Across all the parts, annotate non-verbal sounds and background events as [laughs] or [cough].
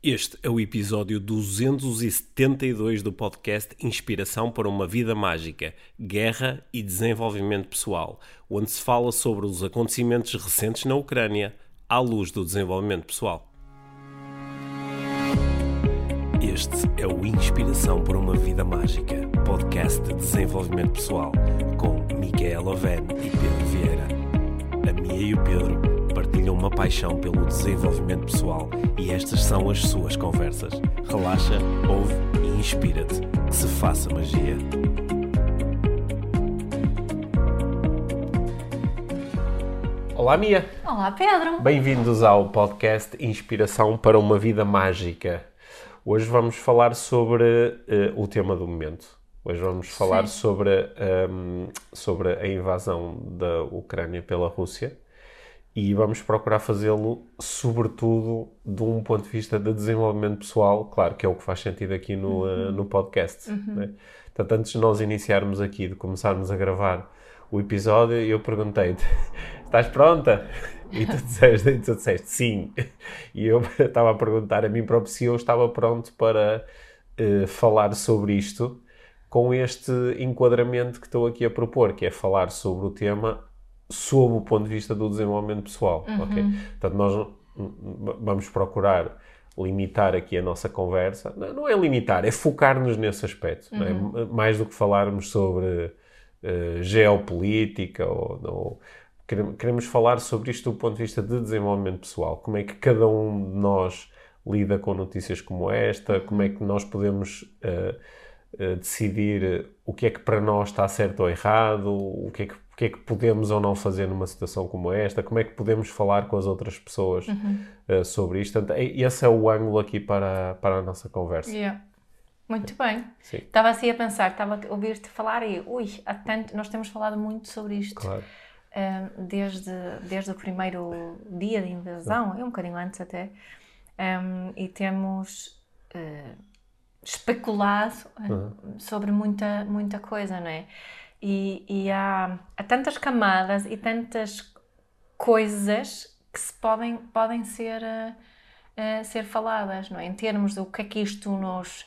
Este é o episódio 272 do podcast Inspiração para uma Vida Mágica, Guerra e Desenvolvimento Pessoal, onde se fala sobre os acontecimentos recentes na Ucrânia à luz do desenvolvimento pessoal. Este é o Inspiração para uma Vida Mágica, podcast de desenvolvimento pessoal, com Micaela Oven e Pedro Vieira. A Mia e o Pedro uma paixão pelo desenvolvimento pessoal e estas são as suas conversas. Relaxa, ouve e inspira-te. Que se faça magia. Olá, Mia. Olá, Pedro. Bem-vindos ao podcast Inspiração para uma Vida Mágica. Hoje vamos falar sobre uh, o tema do momento. Hoje vamos falar sobre, um, ehm, sobre a invasão da Ucrânia pela Rússia e vamos procurar fazê-lo, sobretudo, de um ponto de vista de desenvolvimento pessoal, claro que é o que faz sentido aqui no, uhum. uh, no podcast. Uhum. Né? Portanto, antes de nós iniciarmos aqui, de começarmos a gravar o episódio, eu perguntei-te: [laughs] estás pronta? E tu disseste, e tu disseste sim. E eu [laughs] estava a perguntar a mim próprio se eu estava pronto para uh, falar sobre isto com este enquadramento que estou aqui a propor, que é falar sobre o tema sob o ponto de vista do desenvolvimento pessoal, uhum. ok? Portanto, nós vamos procurar limitar aqui a nossa conversa. Não, não é limitar, é focar-nos nesse aspecto. É? Uhum. É? Mais do que falarmos sobre uh, geopolítica ou, ou queremos falar sobre isto do ponto de vista de desenvolvimento pessoal. Como é que cada um de nós lida com notícias como esta, como é que nós podemos uh, uh, decidir o que é que para nós está certo ou errado, o que é que que é que podemos ou não fazer numa situação como esta, como é que podemos falar com as outras pessoas uhum. uh, sobre isto. Portanto, esse é o ângulo aqui para, para a nossa conversa. Yeah. Muito bem. Sim. Estava assim a pensar, estava a ouvir-te falar e, ui, há tanto, nós temos falado muito sobre isto. Claro. Uh, desde, desde o primeiro dia de invasão, é um bocadinho antes até, um, e temos uh, especulado uhum. sobre muita, muita coisa, não é? E, e há, há, tantas camadas e tantas coisas que se podem, podem ser, uh, ser faladas, não é? Em termos do que é que isto nos...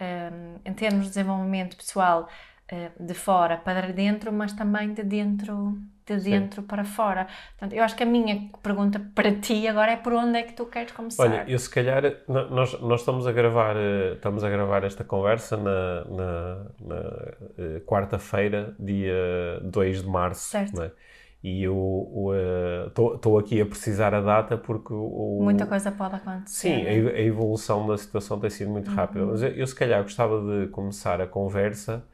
Um, eh, em termos de desenvolvimento pessoal uh, de fora para dentro, mas também de dentro de dentro Sim. para fora. Portanto, eu acho que a minha pergunta para ti agora é por onde é que tu queres começar? Olha, eu se calhar, nós, nós estamos a gravar estamos a gravar esta conversa na, na, na uh, quarta-feira, dia 2 de março. Certo. É? E eu estou uh, aqui a precisar a data porque o, Muita coisa pode acontecer. Sim, a, a, evolução da situação tem sido muito rápida. Uhum. Mas eu, eu, se calhar gostava de começar a conversa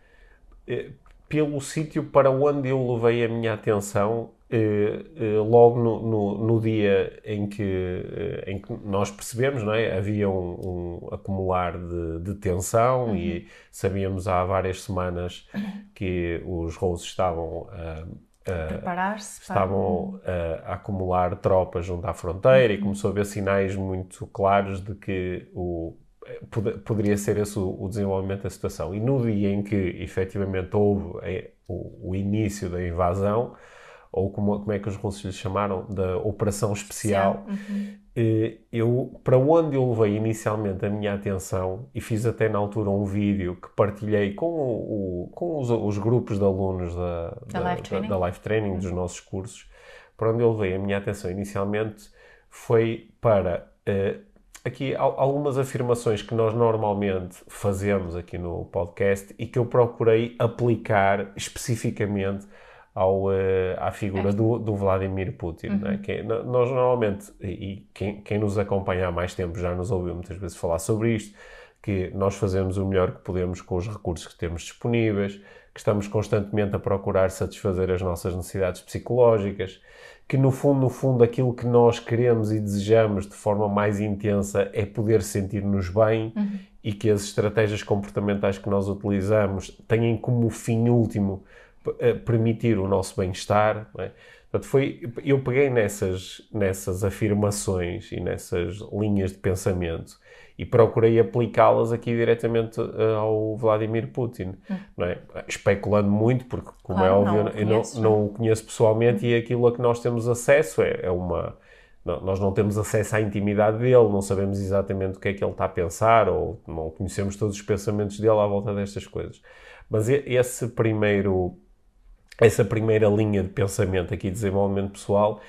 eh, pelo sítio para onde eu levei a minha atenção eh, eh, logo no, no, no, dia em que, eh, em que nós percebemos, não é? Havia um, um acumular de, de tensão uhum. e sabíamos há várias semanas que os russos estavam a, a preparar-se estavam a, a, acumular tropas junto à fronteira uhum. e começou a haver sinais muito claros de que o poderia ser esse o, o, desenvolvimento da situação. E no dia em que efetivamente houve é, o, o, início da invasão, ou como, como é que os russos lhe chamaram, da operação especial, uhum. eh, eu, para onde eu levei inicialmente a minha atenção, e fiz até na altura um vídeo que partilhei com, o, com os, os, grupos de alunos da, da, da, life, training. da life training, uhum. dos nossos cursos, para onde eu levei a minha atenção inicialmente foi para eh, aqui algumas afirmações que nós normalmente fazemos aqui no podcast e que eu procurei aplicar especificamente ao, uh, à figura do, do Vladimir Putin. Uhum. Né? Que nós normalmente, e quem, quem nos acompanha há mais tempo já nos ouviu muitas vezes falar sobre isto, que nós fazemos o melhor que podemos com os recursos que temos disponíveis, que estamos constantemente a procurar satisfazer as nossas necessidades psicológicas, que no fundo, no fundo, aquilo que nós queremos e desejamos de forma mais intensa é poder sentir-nos bem uhum. e que as estratégias comportamentais que nós utilizamos têm como fim último eh, permitir o nosso bem-estar. É? Portanto, foi, eu peguei nessas, nessas afirmações e nessas linhas de pensamento e procurei aplicá-las aqui diretamente uh, ao Vladimir Putin, hum. é? especulando muito, porque, como é claro, é óbvio, não eu não, não, o conheço pessoalmente hum. e aquilo a que nós temos acesso é, é uma não, nós não temos acesso à intimidade dele, não sabemos exatamente o que é que ele está a pensar, ou não conhecemos todos os pensamentos dele à volta destas coisas. Mas esse primeiro, essa primeira linha de pensamento aqui de desenvolvimento pessoal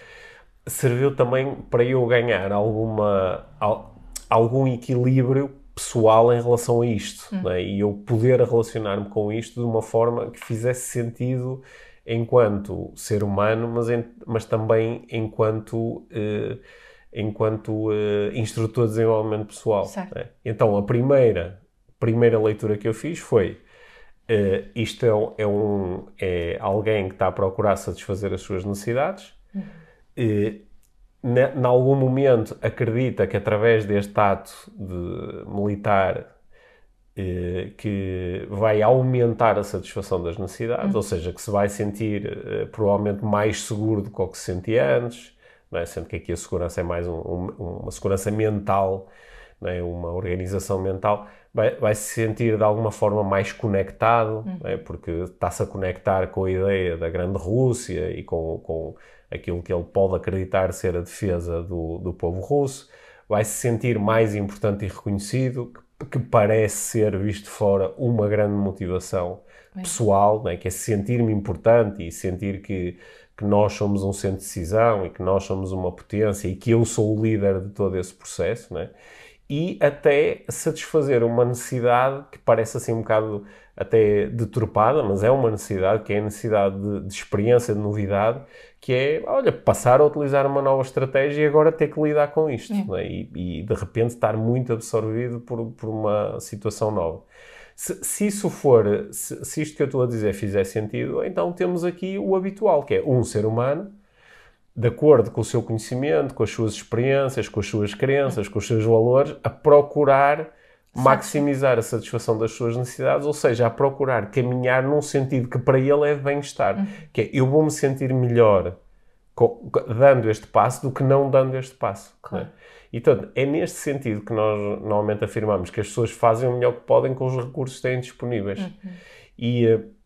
serviu também para eu ganhar alguma, algum equilíbrio pessoal em relação a isto hum. né? e eu poder relacionar-me com isto de uma forma que fizesse sentido enquanto ser humano, mas, em, mas também enquanto, eh, enquanto eh, instrutor de desenvolvimento pessoal. Né? Então, a primeira, primeira leitura que eu fiz foi eh, isto é, é, um, é alguém que está a procurar satisfazer as suas necessidades, uhum. Em algum momento acredita que através deste ato de militar eh, que vai aumentar a satisfação das necessidades, uhum. ou seja, que se vai sentir eh, provavelmente mais seguro do que o que se sentia antes, é? sendo que aqui a segurança é mais um, um, uma segurança mental, é? uma organização mental, vai, vai, se sentir de alguma forma mais conectado, uhum. é? porque está-se a conectar com a ideia da grande Rússia e com, com aquilo que ele pode acreditar ser a defesa do, do povo russo, vai se sentir mais importante e reconhecido, que parece ser, visto fora, uma grande motivação pessoal, né? que é sentir-me importante e sentir que, que nós somos um centro de decisão e que nós somos uma potência e que eu sou o líder de todo esse processo, né? e até satisfazer uma necessidade que parece assim um bocado até deturpada, mas é uma necessidade, que é a necessidade de, de, experiência, de novidade, que é, olha, passar a utilizar uma nova estratégia e agora ter que lidar com isto, é. e, e, de repente estar muito absorvido por, por uma situação nova. Se, se isso for, se, se isto que eu estou a dizer fizer sentido, então temos aqui o habitual, que é um ser humano de acordo com o seu conhecimento, com as suas experiências, com as suas crenças, com os seus valores, a procurar maximizar a satisfação das suas necessidades, ou seja, a procurar caminhar num sentido que para ele é de bem-estar, uhum. que é eu vou me sentir melhor dando este passo do que não dando este passo. É? Claro. Né? Então, é neste sentido que nós normalmente afirmamos que as pessoas fazem o melhor que podem com os recursos que têm disponíveis. Uhum. E uh,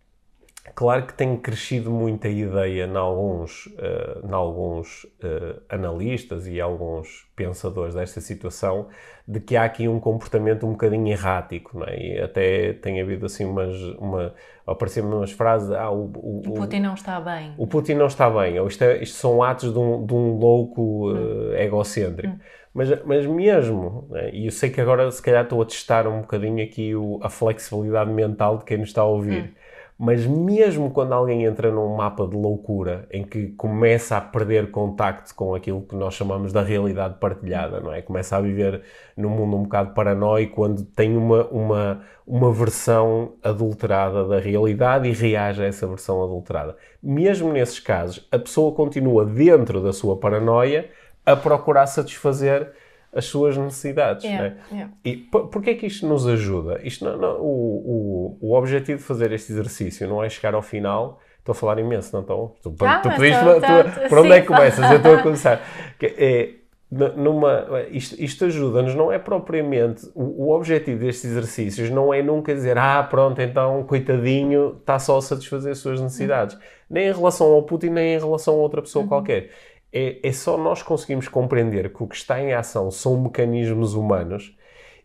Claro que tem crescido muito a ideia em alguns, uh, em alguns uh, analistas e alguns pensadores desta situação de que há aqui um comportamento um bocadinho errático, não é? E até tem havido assim umas, uma, apareceram umas frases, ah, o, o, o, Putin não está bem. O Putin não está bem, ou isto, é, isto são atos de um, de um louco uh, egocêntrico. Hum. Mas, mas mesmo, né? e eu sei que agora se calhar estou a testar um bocadinho aqui o, a flexibilidade mental de quem nos está a ouvir. Hum mas mesmo quando alguém entra num mapa de loucura em que começa a perder contacto com aquilo que nós chamamos da realidade partilhada, não é? Começa a viver num mundo um bocado paranoico, quando tem uma, uma, uma versão adulterada da realidade e reage a essa versão adulterada. Mesmo nesses casos, a pessoa continua dentro da sua paranoia a procurar satisfazer as suas necessidades. Yeah, né? yeah. E por, que é que isto nos ajuda? Isto não, não, o, o, o objetivo de fazer este exercício não é chegar ao final. Estou a falar imenso, não estou? Tu, ah, tu pediste, tu, tu, por onde é que começas? Eu estou a começar. É, numa, isto, isto ajuda-nos, não é propriamente. O, o, objetivo destes exercícios não é nunca dizer, ah, pronto, então, coitadinho, está só a satisfazer as suas necessidades. Uhum. Nem em relação ao Putin, nem em relação a outra pessoa uhum. qualquer é, é só nós conseguimos compreender que o que está em ação são mecanismos humanos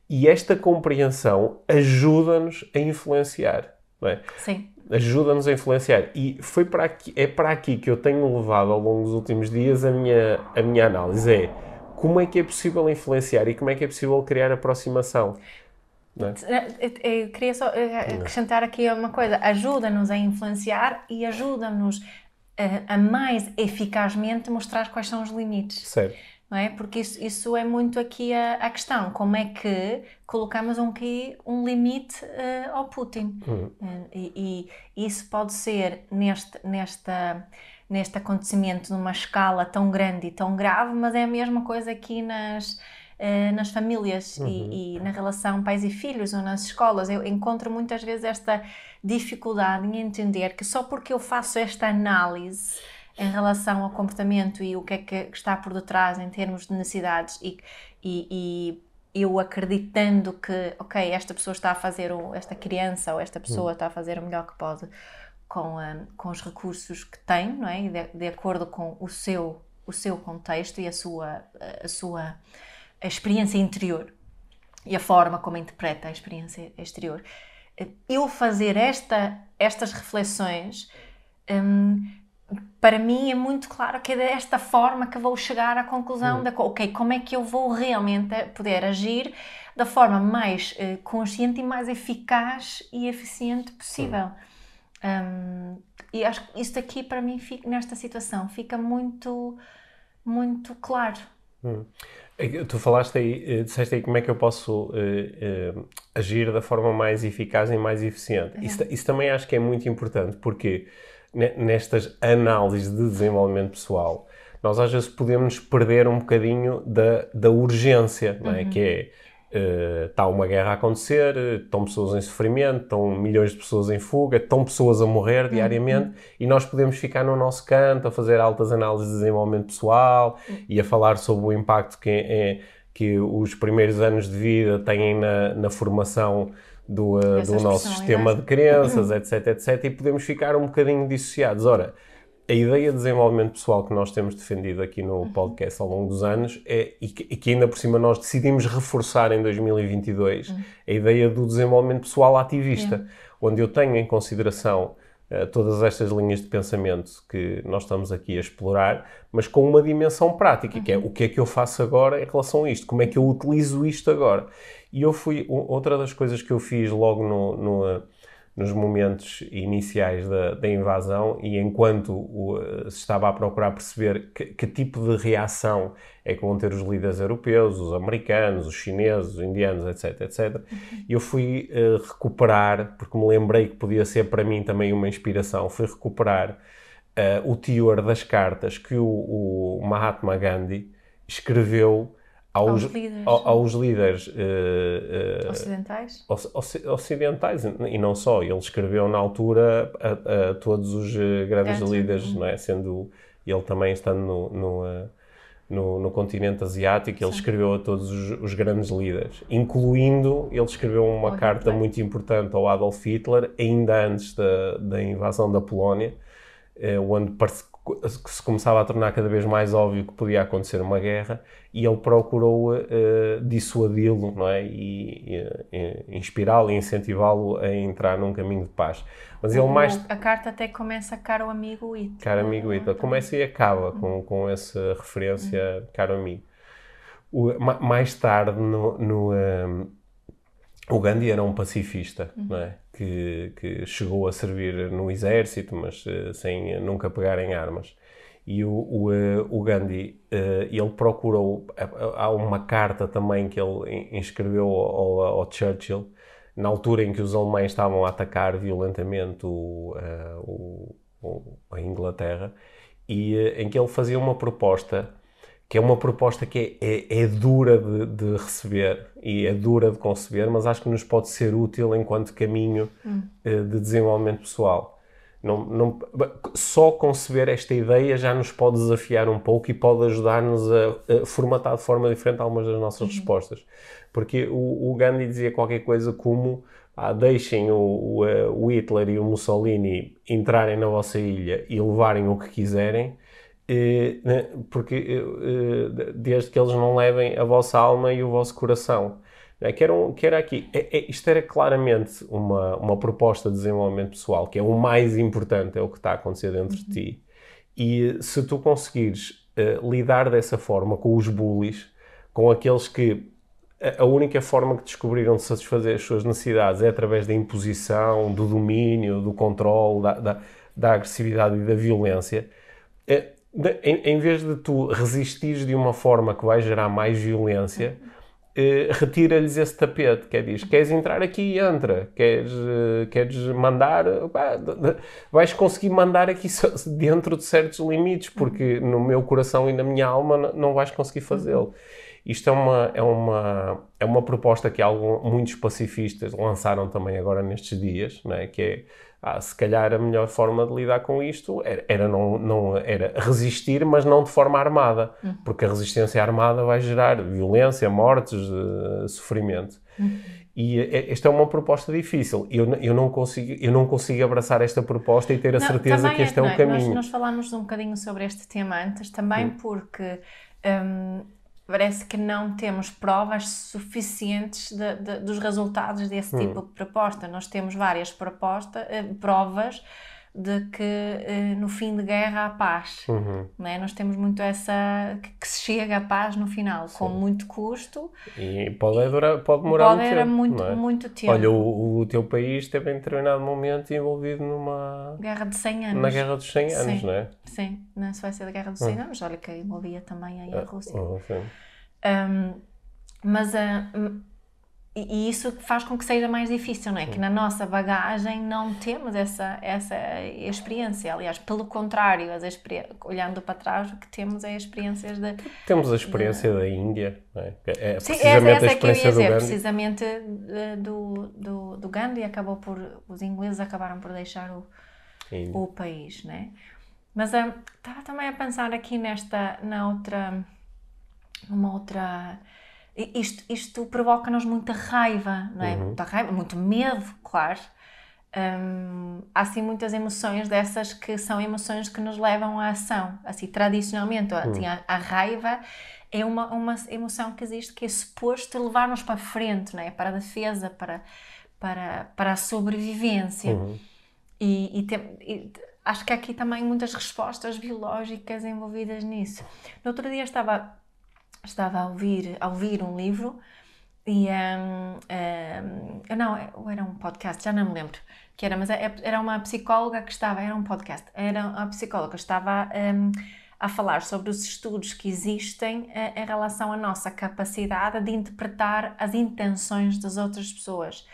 e esta compreensão ajuda-nos a influenciar. Não é? Sim. Ajuda-nos a influenciar. E foi para aqui, é para aqui que eu tenho levado ao longo dos últimos dias a minha, a minha análise. É como é que é possível influenciar e como é que é possível criar aproximação. É? Eu queria só eh, acrescentar aqui uma coisa: ajuda-nos a influenciar e ajuda-nos a, a mais eficazmente mostrar quais são os limites. Certo. Não é? Porque isso, isso é muito aqui a, a questão. Como é que colocamos um, um limite uh, ao Putin? Uhum. Uh, e, e, isso pode ser neste, nesta, neste acontecimento numa escala tão grande e tão grave, mas é a mesma coisa aqui nas, uh, nas famílias uhum. e, e, na relação pais e filhos ou nas escolas. Eu encontro muitas vezes esta dificuldade em entender que só porque eu faço esta análise em relação ao comportamento e o que é que está por detrás em termos de necessidades e, e, e eu acreditando que, ok, esta pessoa está a fazer, o, esta criança ou esta pessoa uhum. está a fazer o melhor que pode com, um, com os recursos que tem, não é? De, de acordo com o seu o seu contexto e a sua, a sua a experiência interior e a forma como interpreta a experiência exterior. Eu fazer esta, estas reflexões, hum, para mim é muito claro que é desta forma que vou chegar à conclusão hum. da ok, como é que eu vou realmente poder agir da forma mais uh, consciente e mais eficaz e eficiente possível. Um, e acho que isto aqui para mim fica, nesta situação fica muito muito claro. Hum. É tu falaste aí, eh, disseste aí como é que eu posso uh, uh, agir da forma mais eficaz e mais eficiente. Isso, isso, também acho que é muito importante, porque nestas análises de desenvolvimento pessoal, nós às vezes podemos perder um bocadinho da, da urgência, não é? Uhum. Que é está uh, uma guerra a acontecer, estão pessoas em sofrimento, estão milhões de pessoas em fuga, estão pessoas a morrer uhum. diariamente e nós podemos ficar no nosso canto a fazer altas análises de desenvolvimento pessoal uhum. e a falar sobre o impacto que, é, que os primeiros anos de vida têm na, na formação do, uh, do nosso sistema de crenças, etc, etc, e podemos ficar um bocadinho dissociados. Ora, a ideia de desenvolvimento pessoal que nós temos defendido aqui no uhum. podcast ao longo dos anos é, e que, e que ainda por cima nós decidimos reforçar em 2022, uhum. a ideia do desenvolvimento pessoal ativista, uhum. onde eu tenho em consideração uh, todas estas linhas de pensamento que nós estamos aqui a explorar, mas com uma dimensão prática, que é uhum. o que é que eu faço agora em relação a isto, como é que eu utilizo isto agora. E eu fui, outra das coisas que eu fiz logo no, no nos momentos iniciais da, da invasão e enquanto o, se estava a procurar perceber que, que, tipo de reação é que vão ter os líderes europeus, os americanos, os chineses, os indianos, etc, etc. Uhum. Eu fui uh, recuperar, porque me lembrei que podia ser para mim também uma inspiração, fui recuperar uh, o teor das cartas que o, o Mahatma Gandhi escreveu aos, aos líderes, aos líderes uh, uh, ocidentais? ocidentais e não só. Ele escreveu na altura a, a todos os eh, grandes líderes, não é? sendo ele também estando no, no, no, no continente asiático, ele Sim. escreveu a todos os, os, grandes líderes, incluindo, ele escreveu uma carta Hitler. muito importante ao Adolf Hitler, ainda antes da, da invasão da Polónia, onde que se começava a tornar cada vez mais óbvio que podia acontecer uma guerra e ele procurou uh, dissuadi-lo não é? e, e, e inspirá-lo e incentivá-lo a entrar num caminho de paz. Mas ele mais... A carta até começa caro amigo Hitler. Caro amigo Hitler. Começa e acaba com, com essa referência caro amigo. O, mais tarde no, no um, o Gandhi era um pacifista, uhum. não é? Que, que, chegou a servir no exército, mas uh, sem nunca pegar em armas. E o, o, uh, o Gandhi, ele procurou, há uma carta também que ele inscreveu ao, ao, Churchill, na altura em que os alemães estavam a atacar violentamente o, a Inglaterra, e em que ele fazia uma proposta que é uma proposta que é, é, é dura de, de, receber e é dura de conceber, mas acho que nos pode ser útil enquanto caminho hum. uh, de desenvolvimento pessoal. Não, não, só conceber esta ideia já nos pode desafiar um pouco e pode ajudar-nos a, a, formatar de forma diferente algumas das nossas uhum. respostas. Porque o, o, Gandhi dizia qualquer coisa como ah, deixem o, o, eh, o Hitler e o Mussolini entrarem na vossa ilha e levarem o que quiserem, né, porque eh, desde que eles não levem a vossa alma e o vosso coração. Né, que, era um, que era aqui, é, é, isto era claramente uma, uma proposta de desenvolvimento pessoal, que é o mais importante, é o que está a acontecer dentro de ti. E se tu conseguires lidar dessa forma com os bullies, com aqueles que a única forma que descobriram de satisfazer as suas necessidades é através da imposição, do domínio, do controle, da, da, da agressividade e da violência, de, em, em, vez de tu resistires de uma forma que vai gerar mais violência, eh, retira-lhes esse tapete, que é, diz, queres entrar aqui, entra, queres, eh, queres mandar, pá, vais conseguir mandar aqui dentro de certos limites, porque no meu coração e na minha alma não vais conseguir fazê-lo. Isto é uma, é, uma, é uma proposta que algum, muitos pacifistas lançaram também agora nestes dias, é que é ah, se calhar a melhor forma de lidar com isto era, era, não, não, era resistir, mas não de forma armada, uhum. porque a resistência armada vai gerar violência, mortes, uh, sofrimento. Uhum. E esta é uma proposta difícil. Eu, eu, não consigo, eu não consigo abraçar esta proposta e ter a não, certeza que este é, é o caminho. Nós, nós falámos um bocadinho sobre este tema antes, também hum. porque um, parece que não temos provas suficientes de, de, dos resultados desse hum. tipo de proposta. Nós temos várias proposta, uh, provas de que uh, no fim de guerra há paz. Uhum. Né? Nós temos muito essa. Que, se chega à paz no final, Sim. com muito custo. E pode, durar, pode demorar pode muito tempo. muito, é? muito tempo. Olha, o, o, teu país esteve em determinado momento envolvido numa. Guerra de 100 anos. Na Guerra dos 100 anos, sim, não é? Sim, na Suécia da Guerra dos 100 uhum. anos. Olha que envolvia também aí a ah, Rússia. Oh, um, mas. Uh, e isso faz com que seja mais difícil, não é? Que na nossa bagagem não temos essa, essa experiência. Aliás, pelo contrário, as olhando para trás, o que temos é experiências de. Temos a experiência de... da Índia, não é? É Sim, precisamente essa a experiência que eu ia dizer, do precisamente do, do, do Gandhi, acabou por. Os ingleses acabaram por deixar o, o país, não é? Mas um, estava também a pensar aqui nesta, na outra. numa outra isto, isto provoca-nos muita raiva, não é? Uhum. Muita raiva, muito medo, claro. Um, há assim muitas emoções dessas que são emoções que nos levam à ação. Assim, tradicionalmente, assim, a, a, raiva é uma, uma emoção que existe que é suposto levar-nos para frente, não é? Para a defesa, para, para, para a sobrevivência. Uhum. E, e, tem, e, acho que há aqui também muitas respostas biológicas envolvidas nisso. No outro dia estava estava a ouvir, a ouvir um livro e um, um, não, era um podcast, já não me lembro que era, mas é, era uma psicóloga que estava, era um podcast, era a psicóloga que estava um, a falar sobre os estudos que existem uh, em relação à nossa capacidade de interpretar as intenções das outras pessoas.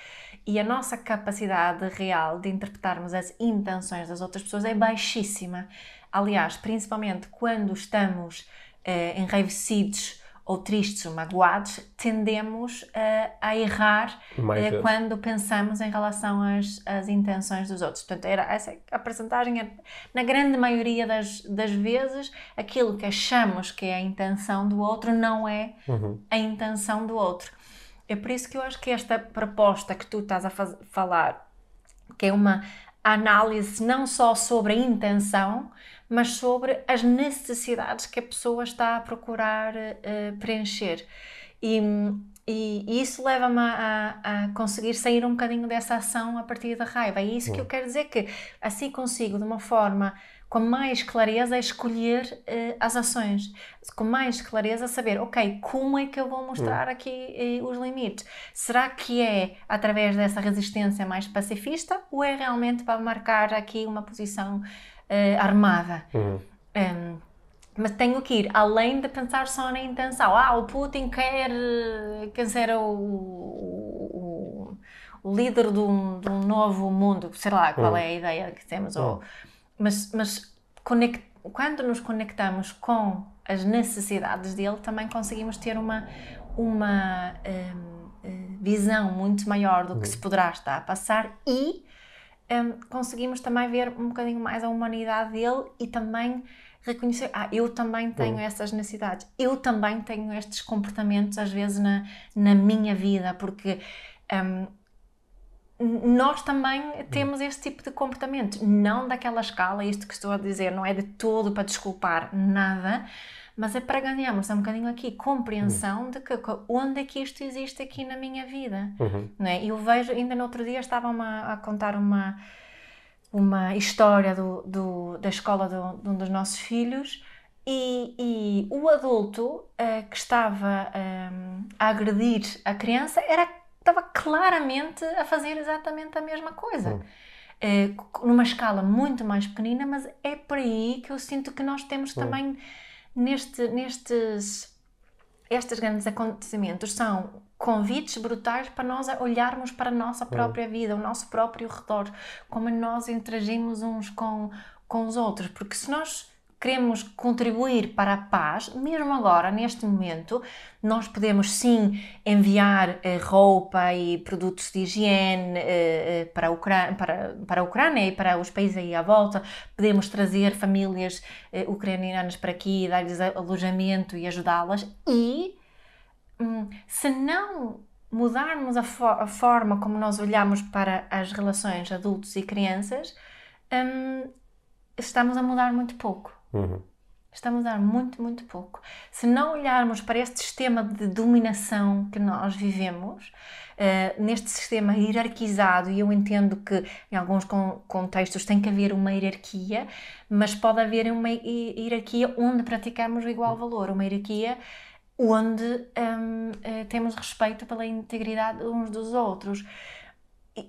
E a nossa capacidade real de interpretarmos as intenções das outras pessoas é baixíssima. Aliás, principalmente quando estamos uh, enraivecidos ou tristes ou magoados, tendemos uh, a errar uh, quando pensamos em relação às, às intenções dos outros. Portanto, era essa a percentagem, é, na grande maioria das, das vezes, aquilo que achamos que é a intenção do outro não é uhum. a intenção do outro. É por isso que eu acho que esta proposta que tu estás a falar, que é uma análise não só sobre a intenção, mas sobre as necessidades que a pessoa está a procurar uh, preencher. E, e, e isso leva-me a, a, conseguir sair um bocadinho dessa ação a partir da raiva. É isso que eu quero dizer, que assim consigo, de uma forma com mais clareza, escolher uh, as ações, com mais clareza, saber, ok, como é que eu vou mostrar aqui uh, os limites? Será que é através dessa resistência mais pacifista ou é realmente para marcar aqui uma posição uh, armada. Uhum. Um, mas tenho que ir além de pensar só na intenção. Ah, o Putin quer, quer ser o, o, o líder de um, de um, novo mundo, sei lá qual uhum. é a ideia que temos. Uhum. Ou, mas mas conect, quando nos conectamos com as necessidades dele, também conseguimos ter uma, uma um, eh, visão muito maior do que se poderá estar a passar e um, conseguimos também ver um bocadinho mais a humanidade dele e também reconhecer, ah, eu também tenho essas necessidades, eu também tenho estes comportamentos às vezes na, na minha vida, porque um, nós também temos este tipo de comportamento, não daquela escala, isto que estou a dizer não é de todo para desculpar nada, mas é para ganharmos um bocadinho aqui compreensão uhum. de que onde é que isto existe aqui na minha vida. Uhum. Não é? Eu vejo, ainda no outro dia estavam a, a contar uma, uma história do, do da escola do, de um dos nossos filhos e, e o adulto uh, que estava um, a agredir a criança era, estava claramente a fazer exatamente a mesma coisa. Uhum. Uh, numa escala muito mais pequenina, mas é por aí que eu sinto que nós temos também neste, nestes estes grandes acontecimentos são convites brutais para nós olharmos para a nossa própria vida, o nosso próprio redor, como nós interagimos uns com, com os outros, porque se nós queremos contribuir para a paz, mesmo agora, neste momento, nós podemos sim enviar eh, roupa e produtos de higiene eh, eh para, a Ucrânia, para, para a Ucrânia e para os países aí à volta, podemos trazer famílias ucranianas para aqui, dar-lhes alojamento e ajudá-las e hum, se não mudarmos a, fo a, forma como nós olhamos para as relações adultos e crianças, um, estamos a mudar muito pouco. Uhum. Estamos a mudar muito, muito pouco. Se não olharmos para este sistema de dominação que nós vivemos, uh, neste sistema hierarquizado, e eu entendo que em alguns contextos tem que haver uma hierarquia, mas pode haver uma hierarquia onde praticamos o igual valor, uma hierarquia onde um, eh, temos respeito pela integridade uns dos outros. E,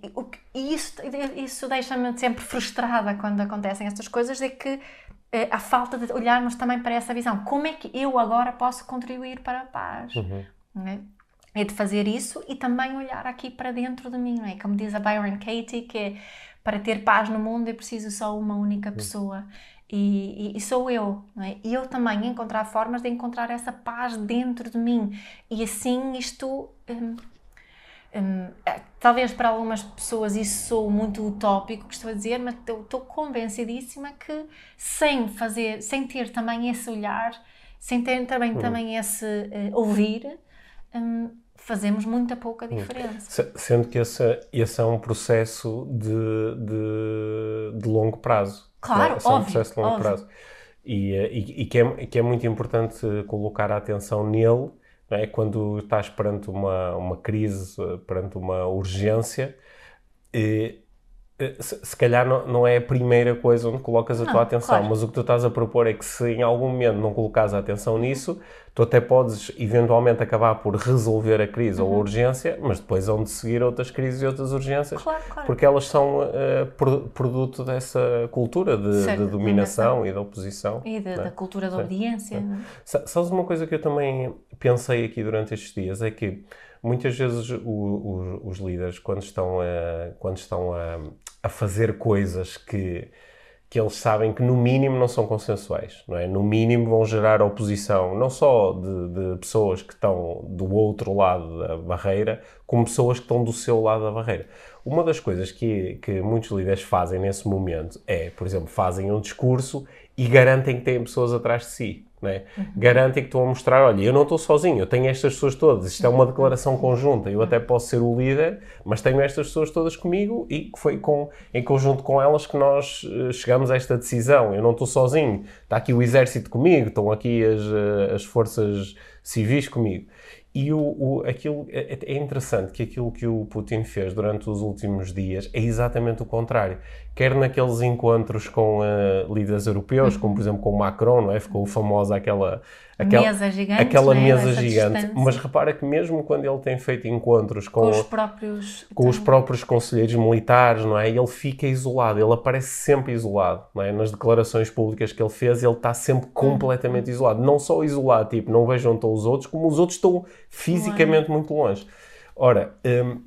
e isso, isso deixa-me sempre frustrada quando acontecem estas coisas, é que uh, a falta de olharmos também para essa visão. Como é que eu agora posso contribuir para a paz? Uhum. É? é? de fazer isso e também olhar aqui para dentro de mim, não é? Como diz a Byron Katie, que é, para ter paz no mundo é preciso só uma única uhum. pessoa. E, e, e, sou eu, não é? E eu também encontrar formas de encontrar essa paz dentro de mim. E assim isto. Hum, hum, é, talvez para algumas pessoas isso sou muito utópico que estou a dizer, mas eu estou convencidíssima que sem fazer, sem ter também esse olhar, sem ter também, uhum. também esse uh, ouvir, um, fazemos muita pouca hum. diferença. Sendo que esse, esse é um processo de, de, de longo prazo. Claro, esse óbvio, é um processo de longo óbvio. prazo. E, eh, e, e que, é, que é muito importante colocar a atenção nele é? quando estás perante uma, uma crise, perante uma urgência. E, eh, se, se, calhar não, não, é a primeira coisa onde colocas a não, tua atenção, claro. mas o que tu estás a propor é que se em algum momento não colocares a atenção nisso, tu até podes eventualmente acabar por resolver a crise uhum. ou a urgência, mas depois vão de seguir outras crises e outras urgências, claro, claro. porque elas são uh, produto dessa cultura de, de dominação e de oposição. E de, é? da cultura da obediência. É? Sabes uma coisa que eu também pensei aqui durante estes dias, é que muitas vezes o, o, os líderes, quando estão, a, quando estão a, a fazer coisas que, que eles sabem que no mínimo não são consensuais, não é? No mínimo vão gerar oposição, não só de, de, pessoas que estão do outro lado da barreira, como pessoas que estão do seu lado da barreira. Uma das coisas que, que muitos líderes fazem nesse momento é, por exemplo, fazem um discurso e garantem que têm pessoas atrás de si. Né? Garantem que estão a mostrar, olha, eu não estou sozinho, eu tenho estas pessoas todas, isto é uma declaração conjunta, eu até posso ser o líder, mas tenho estas pessoas todas comigo e foi com, em conjunto com elas que nós uh, chegamos a esta decisão. Eu não estou sozinho, está aqui o exército comigo, estão aqui as, uh, as forças civis comigo. E o, o, aquilo, é, é interessante que aquilo que o Putin fez durante os últimos dias é exatamente o contrário. Quer naqueles encontros com uh, líderes europeus, como por exemplo com o Macron, não é? ficou famosa aquela Aquela mesa gigante. Aquela né? mesa gigante. Distância. Mas repara que mesmo quando ele tem feito encontros com, com os próprios com os próprios conselheiros militares, não é? Ele fica isolado, ele aparece sempre isolado, não é? Nas declarações públicas que ele fez, ele está sempre completamente uhum. isolado. Não só isolado, tipo, não vejam estão os outros, como os outros estão fisicamente muito longe. Ora, um,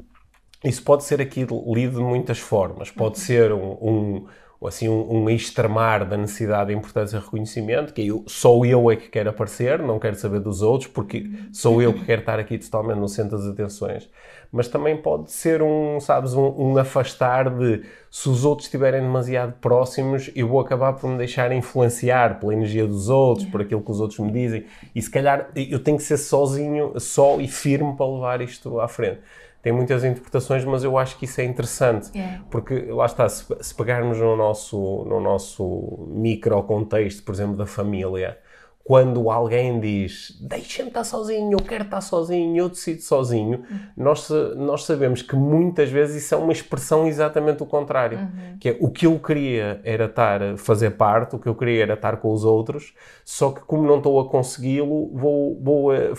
isso pode ser aqui lido de muitas formas. Pode ser um, um assim um, um extremar da necessidade de importância e reconhecimento, que eu, só eu é que quero aparecer, não quero saber dos outros, porque sou eu que quero estar aqui totalmente no centro das atenções. Mas também pode ser um, sabes, um, um afastar de se os outros estiverem demasiado próximos, eu vou acabar por me deixar influenciar pela energia dos outros, por aquilo que os outros me dizem, e se calhar eu tenho que ser sozinho, só e firme para levar isto à frente tem muitas interpretações, mas eu acho que isso é interessante, yeah. porque lá está, se, se pegarmos no nosso, no nosso micro contexto, por exemplo, da família, quando alguém diz deixa-me estar sozinho, eu quero estar sozinho, eu decido sozinho, uhum. nós, nós sabemos que muitas vezes isso é uma expressão exatamente o contrário. Uhum. Que é o que eu queria era estar a fazer parte, o que eu queria era estar com os outros, só que como não estou a consegui-lo, vou, vou uh,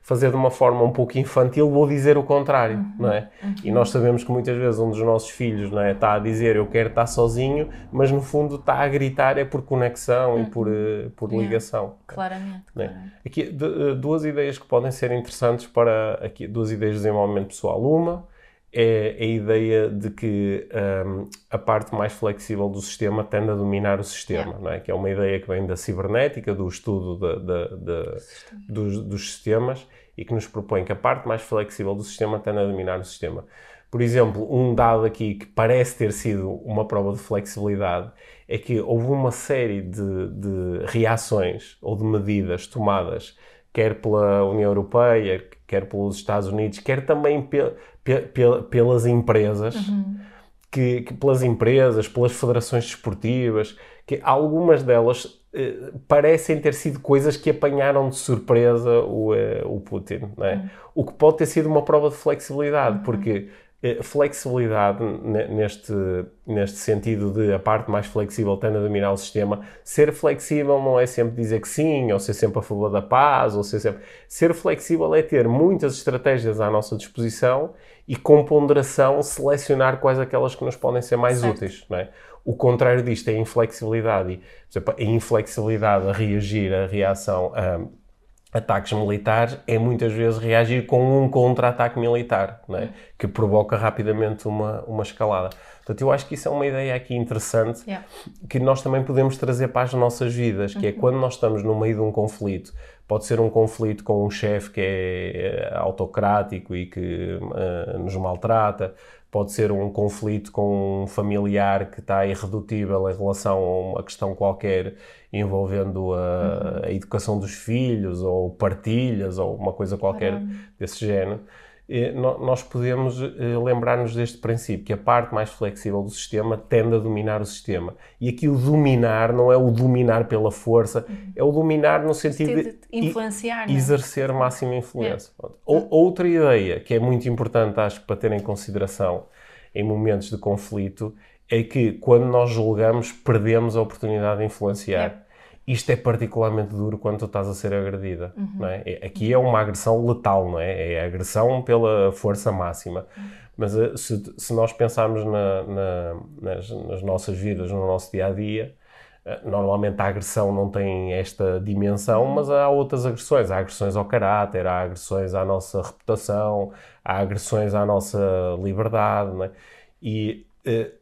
fazer de uma forma um pouco infantil, vou dizer o contrário, uhum. não é? E nós sabemos que muitas vezes um dos nossos filhos não é, está a dizer eu quero estar sozinho, mas no fundo está a gritar é por conexão e por, uh, por ligação. Claramente. Aqui, de, duas ideias que podem ser interessantes para aqui, duas ideias de desenvolvimento pessoal. Uma é a ideia de que um, a parte mais flexível do sistema tende a dominar o sistema, yeah. é? que é uma ideia que vem da cibernética, do estudo de, de, de, dos, dos sistemas e que nos propõe que a parte mais flexível do sistema tende a dominar o sistema. Por exemplo, um dado aqui que parece ter sido uma prova de flexibilidade é que houve uma série de, de reações ou de medidas tomadas, quer pela União Europeia, quer pelos Estados Unidos, quer também pe pe pe pelas empresas, uhum. que, que, pelas empresas, pelas federações desportivas, que algumas delas eh, parecem ter sido coisas que apanharam de surpresa o, eh, o Putin, é? uhum. o que pode ter sido uma prova de flexibilidade, uhum. porque flexibilidade neste, neste sentido de a parte mais flexível tende a dominar o sistema. Ser flexível não é sempre dizer que sim, ou ser sempre a favor da paz, ou ser sempre... Ser flexível é ter muitas estratégias à nossa disposição e com ponderação selecionar quais aquelas que nos podem ser mais certo. úteis, não é? O contrário disto é a inflexibilidade. E, por exemplo, a inflexibilidade a reagir, a reação a ataques militares é muitas vezes reagir com um contra-ataque militar, é? que provoca rapidamente uma, uma escalada. Portanto, eu acho que isso é uma ideia aqui interessante yeah. que nós também podemos trazer para as nossas vidas, que é uhum. é quando nós estamos no meio de um conflito, pode ser um conflito com um chefe que é autocrático e que uh, nos maltrata, pode ser um conflito com um familiar que está irredutível em relação a uma questão qualquer envolvendo a, uhum. a educação dos filhos ou partilhas ou uma coisa qualquer Caramba. desse género. E nós podemos eh, lembrar-nos deste princípio, que a parte mais flexível do sistema tende a dominar o sistema. E aqui o dominar não é o dominar pela força, é o dominar no sentido de, de influenciar, é? exercer máxima influência. É. Outra ideia que é muito importante, acho, para ter em consideração em momentos de conflito, é que quando nós julgamos, perdemos a oportunidade de influenciar. É. Isto é particularmente duro quando tu estás a ser agredida. Uhum. Não é? Aqui é uma agressão letal, não é? É agressão pela força máxima. Uhum. Mas eh, se, se, nós pensarmos na, na, nas, nas, nossas vidas, no nosso dia a dia, eh, normalmente a agressão não tem esta dimensão, uhum. mas há outras agressões. Há agressões ao caráter, há agressões à nossa reputação, há agressões à nossa liberdade. Não é? E eh,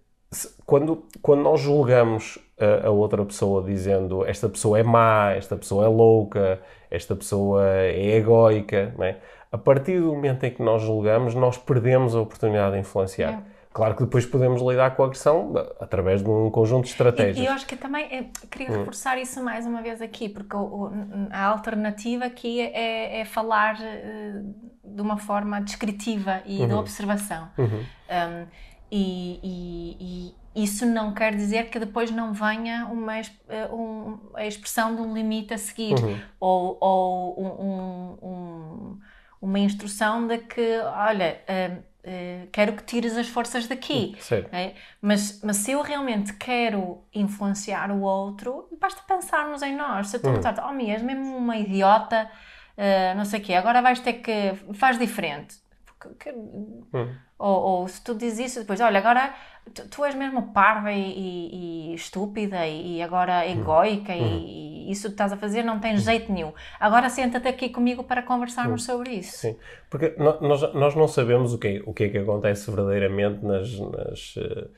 quando, quando nós julgamos a, a, outra pessoa dizendo esta pessoa é má, esta pessoa é louca, esta pessoa é egóica, é? a partir do momento em que nós julgamos, nós perdemos a oportunidade de influenciar. Claro que depois podemos lidar com a agressão através de um conjunto de estratégias. E, e eu acho que também é, queria hum. reforçar isso mais uma vez aqui, porque o, a alternativa aqui é, é falar uh, de uma forma descritiva e uhum. de observação. Uhum. Um, e, e, e, isso não quer dizer que depois não venha uma eh, um, a expressão de um limite a seguir uhum. ou, ou um, um, uma instrução de que, olha, uh, uh, quero que tires as forças daqui. É? Mas, mas se eu realmente quero influenciar o outro, basta pensarmos em nós. Se eu estou uhum. a pensar, oh, Mia, és mesmo uma idiota, uh, não sei o quê, agora vais ter que. faz diferente. Porque, uhum. Ou, ou, se tu dizes isso depois, olha, agora tu, tu és mesmo parva e, e, e estúpida e, agora hum. egoica uhum. e, isso que estás a fazer não tem hum. jeito nenhum. Agora senta-te aqui comigo para conversarmos uhum. sobre isso. Sim, porque nós, nós não sabemos o que, é, o que é que acontece verdadeiramente nas, nas uh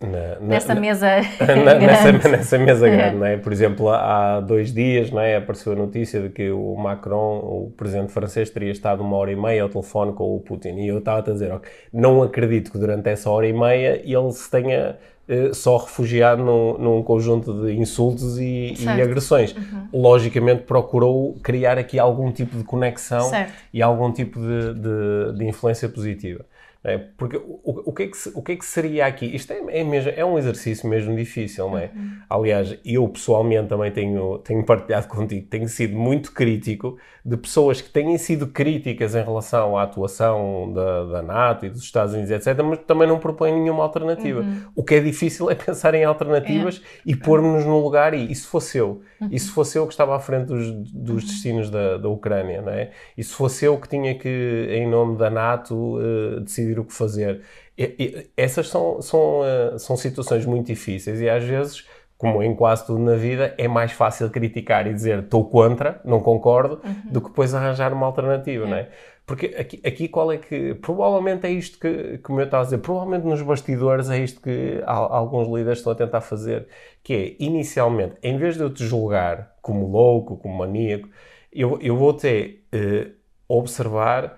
na, na, nessa mesa [laughs] na, [laughs] nessa, nessa, mesa grande, não é? Por exemplo, há dois dias não é, apareceu a notícia de que o Macron, o presidente francês, teria estado uma hora e meia ao telefone com o Putin. E eu estava a dizer, okay, não acredito que durante essa hora e meia ele se tenha uh, só refugiado num, num, conjunto de insultos e, e agressões. Uhum. Logicamente procurou criar aqui algum tipo de conexão certo. e algum tipo de, de, de influência positiva. É? Porque o, o, que é que, o que é que seria aqui? Isto é, é, mesmo, é um exercício mesmo difícil, não é? Uhum. Aliás, eu pessoalmente também tenho, tenho partilhado contigo, tenho sido muito crítico de pessoas que têm sido críticas em relação à atuação da, da NATO e dos Estados Unidos, etc., mas também não propõem nenhuma alternativa. Uhum. O que é difícil é pensar em alternativas é. e pôr-nos no lugar e, e se fosse eu? Uhum. E se fosse eu que estava à frente dos, dos uhum. destinos da, da Ucrânia, não é? E se fosse eu que tinha que, em nome da NATO, decidir decidir o que fazer. E, e, essas são, são, uh, são situações muito difíceis e às vezes, como em quase tudo na vida, é mais fácil criticar e dizer estou contra, não concordo, uhum. do que depois arranjar uma alternativa, é. não é? Porque aqui, aqui qual é que. Provavelmente é isto que, como eu estava a dizer, provavelmente nos bastidores é isto que alguns líderes estão a tentar fazer, que é, inicialmente, em vez de eu te julgar como louco, como maníaco, eu, eu vou te uh, observar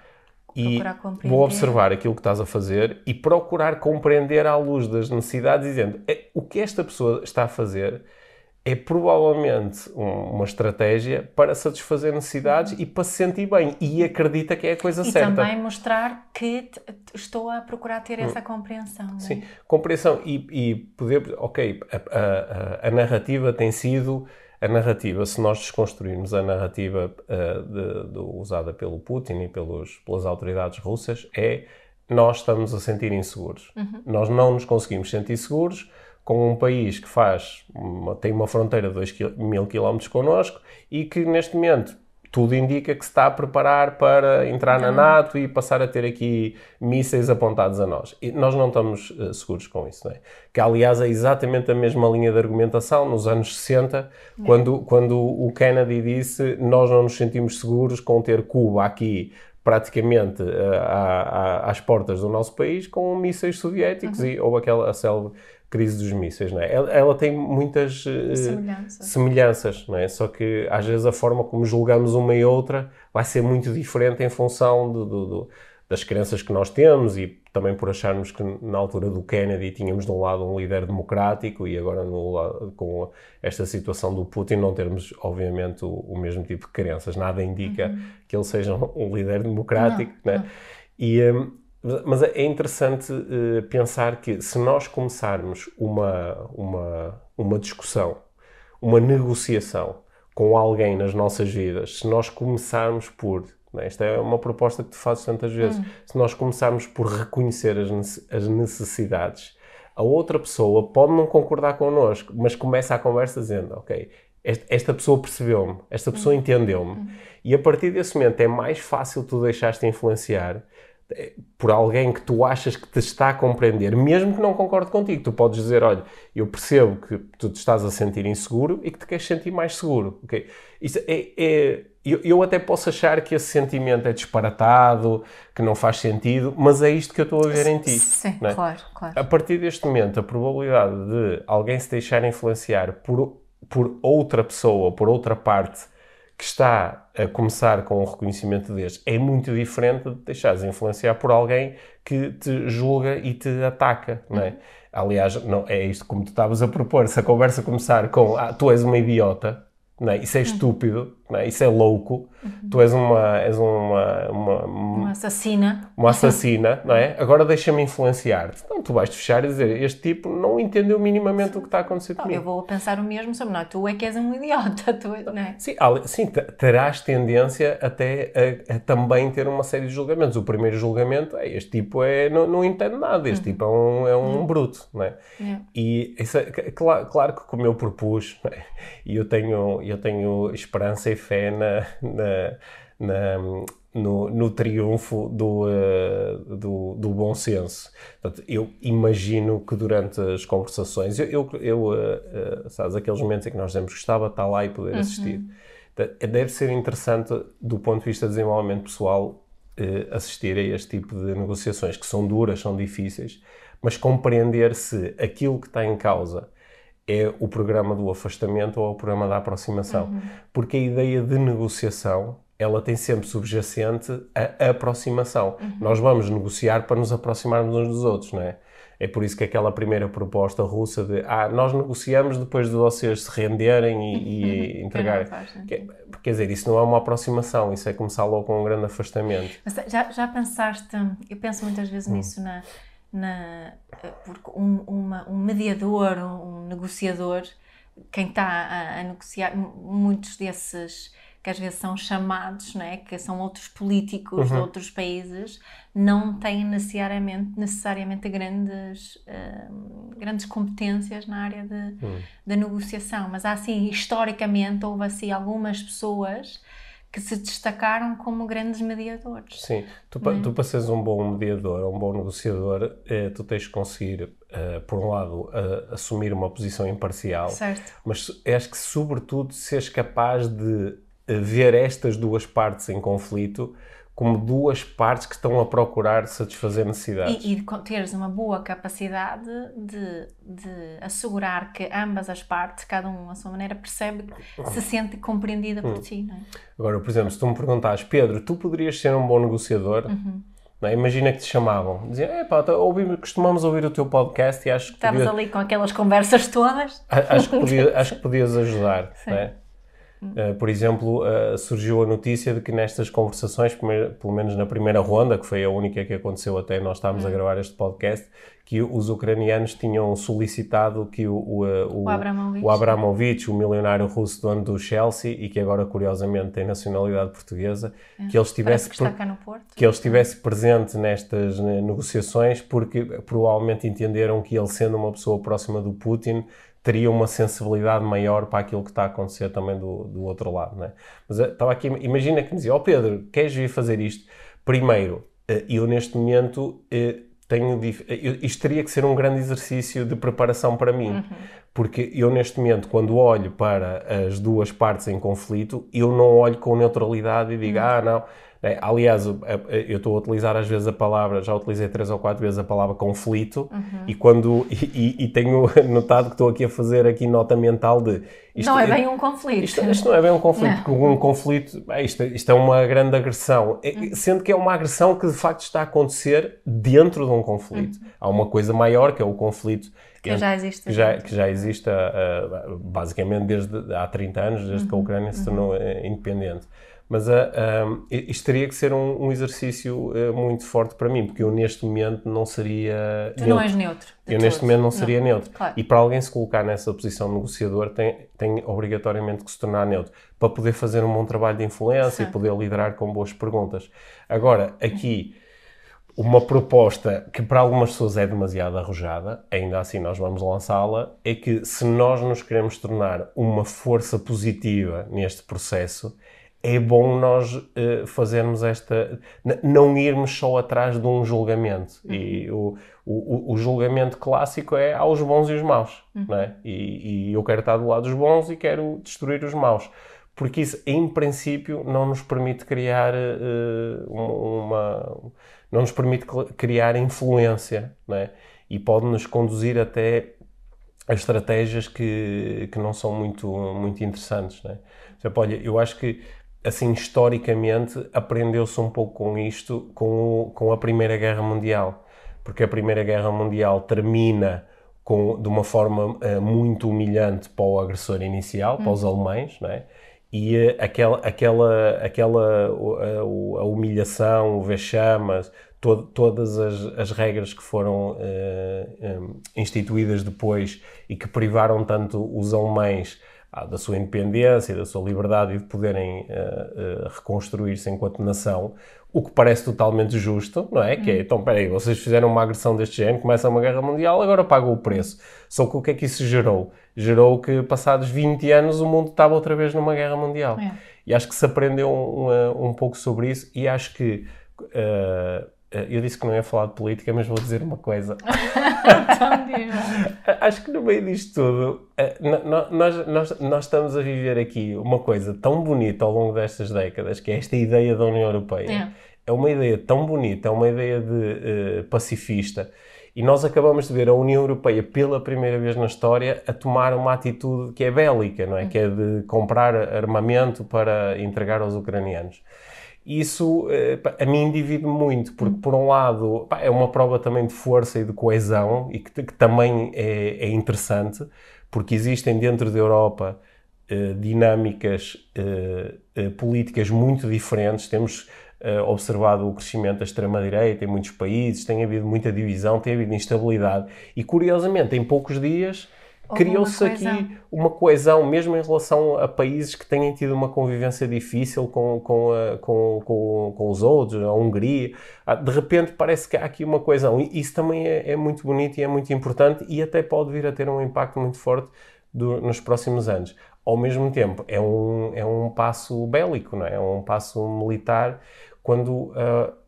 e vou observar aquilo que estás a fazer e procurar compreender à luz das necessidades, dizendo é, o que esta pessoa está a fazer é provavelmente um, uma estratégia para satisfazer necessidades e para se sentir bem e acredita que é a coisa e certa. E também mostrar que estou a procurar ter essa compreensão. Sim, é? compreensão e, e poder, ok, a, a, a, narrativa tem sido a narrativa, se nós desconstruirmos a narrativa uh, de, de, usada pelo Putin e pelos, pelas autoridades russas, é nós estamos a sentir inseguros. Uhum. Nós não nos conseguimos sentir seguros com um país que faz uma, tem uma fronteira de 2 mil quilómetros connosco e que neste momento tudo indica que se está a preparar para entrar na NATO e passar a ter aqui mísseis apontados a nós. E nós não estamos uh, seguros com isso, não é? Que aliás é exatamente a mesma linha de argumentação nos anos 60, é. quando, quando o Kennedy disse nós não nos sentimos seguros com ter Cuba aqui praticamente uh, às portas do nosso país com mísseis soviéticos uhum. e houve aquela célebre crise dos mísseis, não é? Ela, ela tem muitas uh, semelhanças, semelhanças não é? Só que às vezes a forma como julgamos uma e outra vai ser muito diferente em função do, do, do, das crenças que nós temos e também por acharmos que na altura do Kennedy tínhamos de um lado um líder democrático e agora no, com esta situação do Putin não termos obviamente o, o mesmo tipo de crenças. Nada indica uhum. que ele seja um líder democrático, não, né? Não. E, um, mas é interessante uh, pensar que se nós começarmos uma, uma, uma discussão, uma negociação com alguém nas nossas vidas, se nós começarmos por. Né, esta é uma proposta que te fazes tantas vezes. Hum. Se nós começarmos por reconhecer as, necessidades, a outra pessoa pode não concordar connosco, mas começa a conversa dizendo: Ok, esta pessoa percebeu-me, esta pessoa hum. entendeu-me. Hum. E a partir desse momento é mais fácil tu deixares-te influenciar por alguém que tu achas que te está a compreender, mesmo que não concorde contigo. Tu podes dizer, olha, eu percebo que tu te estás a sentir inseguro e que te queres sentir mais seguro. Okay? Isso é, é eu, eu, até posso achar que esse sentimento é disparatado, que não faz sentido, mas é isto que eu estou a ver em ti. Sim, é? claro, claro. A partir deste momento, a probabilidade de alguém se deixar influenciar por, por outra pessoa, por outra parte, que está a começar com um reconhecimento deste é muito diferente de deixares influenciar por alguém que te julga e te ataca, não é? Uhum. Aliás, não, é isto como tu estavas a propor. Se a conversa começar com ah, tu és uma idiota, é? isso é uhum. estúpido, não é? isso é louco, uhum. tu és uma, és uma, uma, uma assassina. Uma assassina, [laughs] não é? Agora deixa-me influenciar-te. Então tu vais fechar e dizer, este tipo não entendeu minimamente o que está a acontecer comigo. Eu vou pensar o mesmo sobre, não, tu é que és um idiota, tu, não é? Sim, sim terás tendência até a, a, também ter uma série de julgamentos. O primeiro julgamento é, este tipo é, não, não entende nada, este uhum. tipo é um, é um uhum. bruto, não é? Yeah. E isso é, claro, claro que como eu propus, é? e eu tenho, eu tenho esperança e fé na, na, na no, no, triunfo do, uh, do, do, bom senso. Portanto, eu imagino que durante as conversações, eu, eu, eu uh, sabes, aqueles momentos em que nós dizemos que estava, estar lá e poder uhum. assistir. deve ser interessante, do ponto de vista de desenvolvimento pessoal, assistir a este tipo de negociações, que são duras, são difíceis, mas compreender se aquilo que está em causa é o programa do afastamento ou o programa da aproximação. Uhum. Porque a ideia de negociação ela tem sempre subjacente a aproximação. Uhum. Nós vamos negociar para nos aproximarmos uns dos outros, não é? É por isso que aquela primeira proposta russa de ah, nós negociamos depois de vocês se renderem e, e [laughs] entregarem. Que, quer dizer, isso não é uma aproximação, isso é começar logo com um grande afastamento. Mas já, já pensaste, eu penso muitas vezes hum. nisso na na, porque um, uma, um mediador, um negociador, quem está a, a, negociar, muitos desses que às vezes são chamados, não é? que são outros políticos uhum. de outros países, não têm necessariamente, necessariamente grandes, uh, grandes competências na área de, uhum. da negociação. Mas há, assim, historicamente, houve assim, algumas pessoas que se destacaram como grandes mediadores. Sim, tu, é? tu para seres um bom mediador, um bom negociador, eh, tu tens de conseguir, eh, por um lado, eh, assumir uma posição imparcial, certo. mas acho que, sobretudo, seres capaz de ver estas duas partes em conflito como duas partes que estão a procurar satisfazer necessidades. E, e teres uma boa capacidade de, de assegurar que ambas as partes, cada um à sua maneira, percebe, se sente compreendida por hum. ti. Não é? Agora, por exemplo, se tu me perguntares, Pedro, tu poderias ser um bom negociador? Uhum. é? Imagina que te chamavam, diziam, é pá, tá, ouvimos, costumamos ouvir o teu podcast e acho que. Estavas podia... ali com aquelas conversas todas. Acho que, podia, [laughs] acho que podias ajudar. Não é? Uh, por exemplo, uh, surgiu a notícia de que nestas conversações, primeiro, pelo menos na primeira ronda, que foi a única que aconteceu até nós estávamos a hum. gravar este podcast, que os ucranianos tinham solicitado que o, o, o, o, Abramovich. o Abramovich, o milionário russo dono do Chelsea e que agora curiosamente tem nacionalidade portuguesa, é. que ele estivesse que, que ele estivesse presente nestas negociações porque provavelmente entenderam que ele sendo uma pessoa próxima do Putin teria uma sensibilidade maior para aquilo que está a acontecer também do, do outro lado, não é? Mas eh, estava aqui, imagina que me dizia, ó oh Pedro, queres vir fazer isto? Primeiro, eh, eu neste momento eh, tenho, isto teria que ser um grande exercício de preparação para mim, uhum. porque eu neste momento, quando olho para as duas partes em conflito, eu não olho com neutralidade e digo, uhum. ah, não, aliás, eu estou a utilizar às vezes a palavra, já utilizei três ou quatro vezes a palavra conflito uhum. e quando e, e, tenho [laughs] notado que estou aqui a fazer aqui nota mental de isto, não é bem um conflito. Isto, isto não é bem um conflito, porque um conflito, isto, isto é uma grande agressão, uhum. sendo que é uma agressão que de facto está a acontecer dentro de um conflito. Uhum. Há uma coisa maior que é o conflito que já existe. Que já, que já existe uh, basicamente desde há 30 anos, desde que a uhum. Ucrânia se uhum. tornou uh, independente. Mas uh, ah, um, isto teria que ser um, um exercício uh, muito forte para mim, porque eu neste momento não seria. Tu neutro. não és neutro. Eu todo. neste momento não seria não. neutro. Claro. E para alguém se colocar nessa posição de negociador, tem, tem obrigatoriamente que se tornar neutro, para poder fazer um bom trabalho de influência Sim. e poder liderar com boas perguntas. Agora, aqui. Uma proposta que para algumas pessoas é demasiado arrojada, ainda assim nós vamos lançá-la, é que se nós nos queremos tornar uma força positiva neste processo, é bom nós uh, fazermos esta. não irmos só atrás de um julgamento. Uhum. E o, o, o, julgamento clássico é aos bons e os maus. Uhum. Não é? e, e, eu quero estar do lado dos bons e quero destruir os maus. Porque isso, em princípio, não nos permite criar uh, uma. não nos permite criar influência. Não é? E pode nos conduzir até a estratégias que, que não são muito, muito interessantes. Não é? olha, eu acho que assim, historicamente, aprendeu-se um pouco com isto, com, o, com a Primeira Guerra Mundial. Porque a Primeira Guerra Mundial termina com, de uma forma uh, muito humilhante para o agressor inicial, para os alemães, não é? E uh, aquela, aquela, aquela uh, a humilhação, o vexamas, to todas as, as, regras que foram um, instituídas depois e que privaram tanto os alemães da sua independência, da sua liberdade e de poderem uh, uh, reconstruir-se enquanto nação, o que parece totalmente justo, não é? Hum. Que é, então, peraí, vocês fizeram uma agressão deste género, começa uma guerra mundial, agora pagam o preço. Só que o que é que isso gerou? Gerou que, passados 20 anos, o mundo estava outra vez numa guerra mundial. É. E acho que se aprendeu um, um, pouco sobre isso e acho que... Uh, eu disse que não ia falar de política, mas vou dizer uma coisa. [laughs] [laughs] Acho que no meio disto tudo, eh, nós, nós, nós estamos a viver aqui uma coisa tão bonita ao longo destas décadas, que é esta ideia da União Europeia. É, é uma ideia tão bonita, é uma ideia de uh, pacifista. E nós acabamos de ver a União Europeia pela primeira vez na história a tomar uma atitude que é bélica, não é? Hum. Que é de comprar armamento para entregar aos ucranianos isso eh, a mim divide muito, porque por um lado é uma prova também de força e de coesão e que, que também é, é, interessante, porque existem dentro da Europa eh, dinâmicas eh, políticas muito diferentes. Temos observado o crescimento da extrema-direita em muitos países, tem havido muita divisão, tem havido instabilidade e, curiosamente, em poucos dias criou-se aqui uma coesão, mesmo em relação a países que têm tido uma convivência difícil com, com, a, com, com, com, os outros, a Hungria. Ah, de repente parece que há aqui uma coesão. E isso também é, é muito bonito e é muito importante e até pode vir a ter um impacto muito forte do, nos próximos anos. Ao mesmo tempo, é um, é um passo bélico, não é? é um passo militar quando. Uh,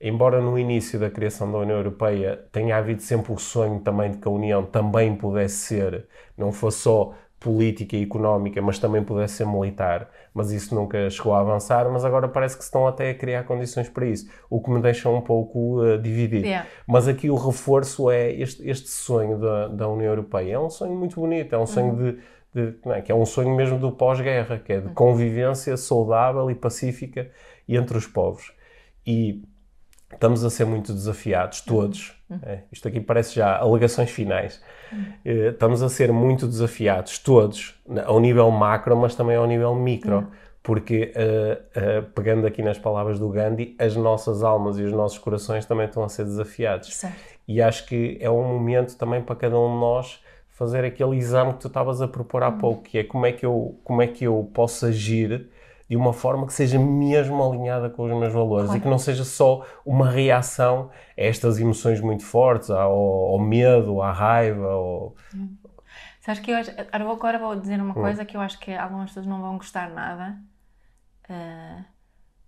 embora no início da criação da União Europeia tenha havido sempre o sonho também de que a União também pudesse ser, não fosse só política e económica, mas também pudesse ser militar, mas isso nunca chegou a avançar, mas agora parece que estão até a criar condições para isso, o que me deixa um pouco uh, dividido. Yeah. Mas aqui o reforço é este, este sonho da, da União Europeia. É um sonho muito bonito, é um sonho uhum. de, de é, que é um sonho mesmo do pós-guerra, que é de uhum. convivência saudável e pacífica entre os povos. E estamos a ser muito desafiados, todos. É, isto aqui parece já alegações finais. Eh, estamos a ser muito desafiados, todos, ao nível macro, mas também ao nível micro. Porque, uh, uh, pegando aqui nas palavras do Gandhi, as nossas almas e os nossos corações também estão a ser desafiados. Certo. E acho que é um momento também para cada um de nós fazer aquele exame que tu estavas a propor há pouco, que é como é que eu, como é que eu posso agir de uma forma que seja mesmo alinhada com os meus valores Claro. e que não seja só uma reação a estas emoções muito fortes, ao, ao medo, à raiva, ao... Sabes que eu acho, agora vou- dizer Hum. uma coisa que eu acho que algumas pessoas não vão gostar nada, eh,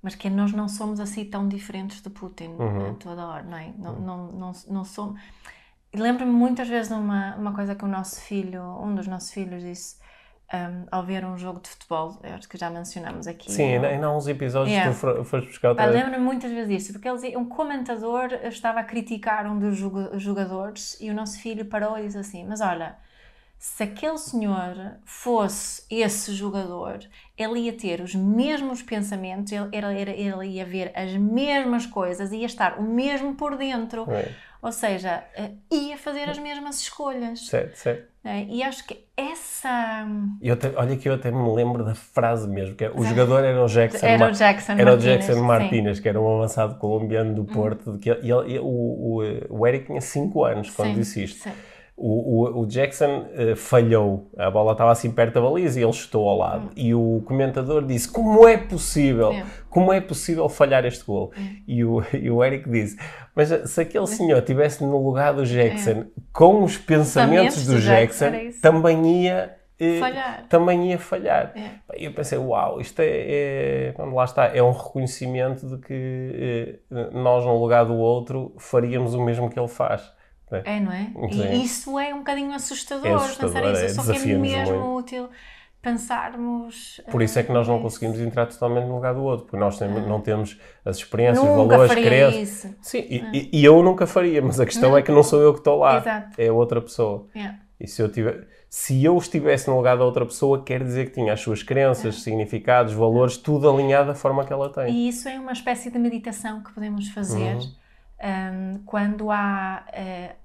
mas que é nós não somos assim tão diferentes de Putin Uhum. a toda hora, não é? Não, não, não, não somos. Lembro-me muitas vezes de uma, uma coisa que o nosso filho, um dos nossos filhos disse ehm, ao ver um jogo de futebol, eu acho que já mencionamos aqui. Sim, ainda, ainda há uns episódios Yeah. que tu fo- foste buscar outra. Lembro-me muitas vezes disso, porque eles, um comentador estava a criticar um dos joga- jogadores e o nosso filho parou e disse assim: Mas olha, se aquele senhor fosse esse jogador, ele ia ter os mesmos pensamentos, ele, era- ele ia ver as mesmas coisas, ia estar o mesmo por dentro. É, Ou seja, eh, ia fazer as mesmas escolhas. certo, certo. né? E acho que essa. E eu te- olha que eu até me lembro da frase mesmo, que é, o jogador era o Jackson, Era o Jackson era o Martínez, Jackson sim. Hum. Martínez, que era um avançado colombiano do Porto, que ele- ele- o, o, o Eric tinha 5 anos quando Sim, disse isto. sim. O, o, o Jackson eh, falhou, a bola estava assim perto da baliza e ele chutou ao lado. E o comentador disse: Como é possível? Hum. É. Como é possível falhar este gol? E, o, [laughs] e o Eric disse: Mas se aquele senhor estivesse no lugar do Jackson com os pensamentos Pensamentos do Jackson, também ia. eh, Falhar. Também ia falhar. É. E eu pensei, uau, isto é, é- quando lá está, é um reconhecimento de que eh, nós, no lugar do outro, faríamos o mesmo que ele faz. Né? É, não é? [laughs] Sim. E isso é um bocadinho assustador, É assustador, pensar é, isso. Só que é mesmo muito. útil pensarmos. Por isso é que nós não eh, conseguimos entrar totalmente no lugar do outro, porque nós não temos as experiências, os Nunca valores, faria crenças. Sim, e, e- e eu nunca faria, mas a questão Não. é que não sou eu que estou lá, Exato. é outra pessoa. Yeah. E se eu, tiver, se eu estivesse no lugar da outra pessoa, quer dizer que tinha as suas crenças, significados, valores, tudo alinhado da forma que ela tem. E isso é uma espécie de meditação que podemos fazer Uhum. hum, quando há. eh,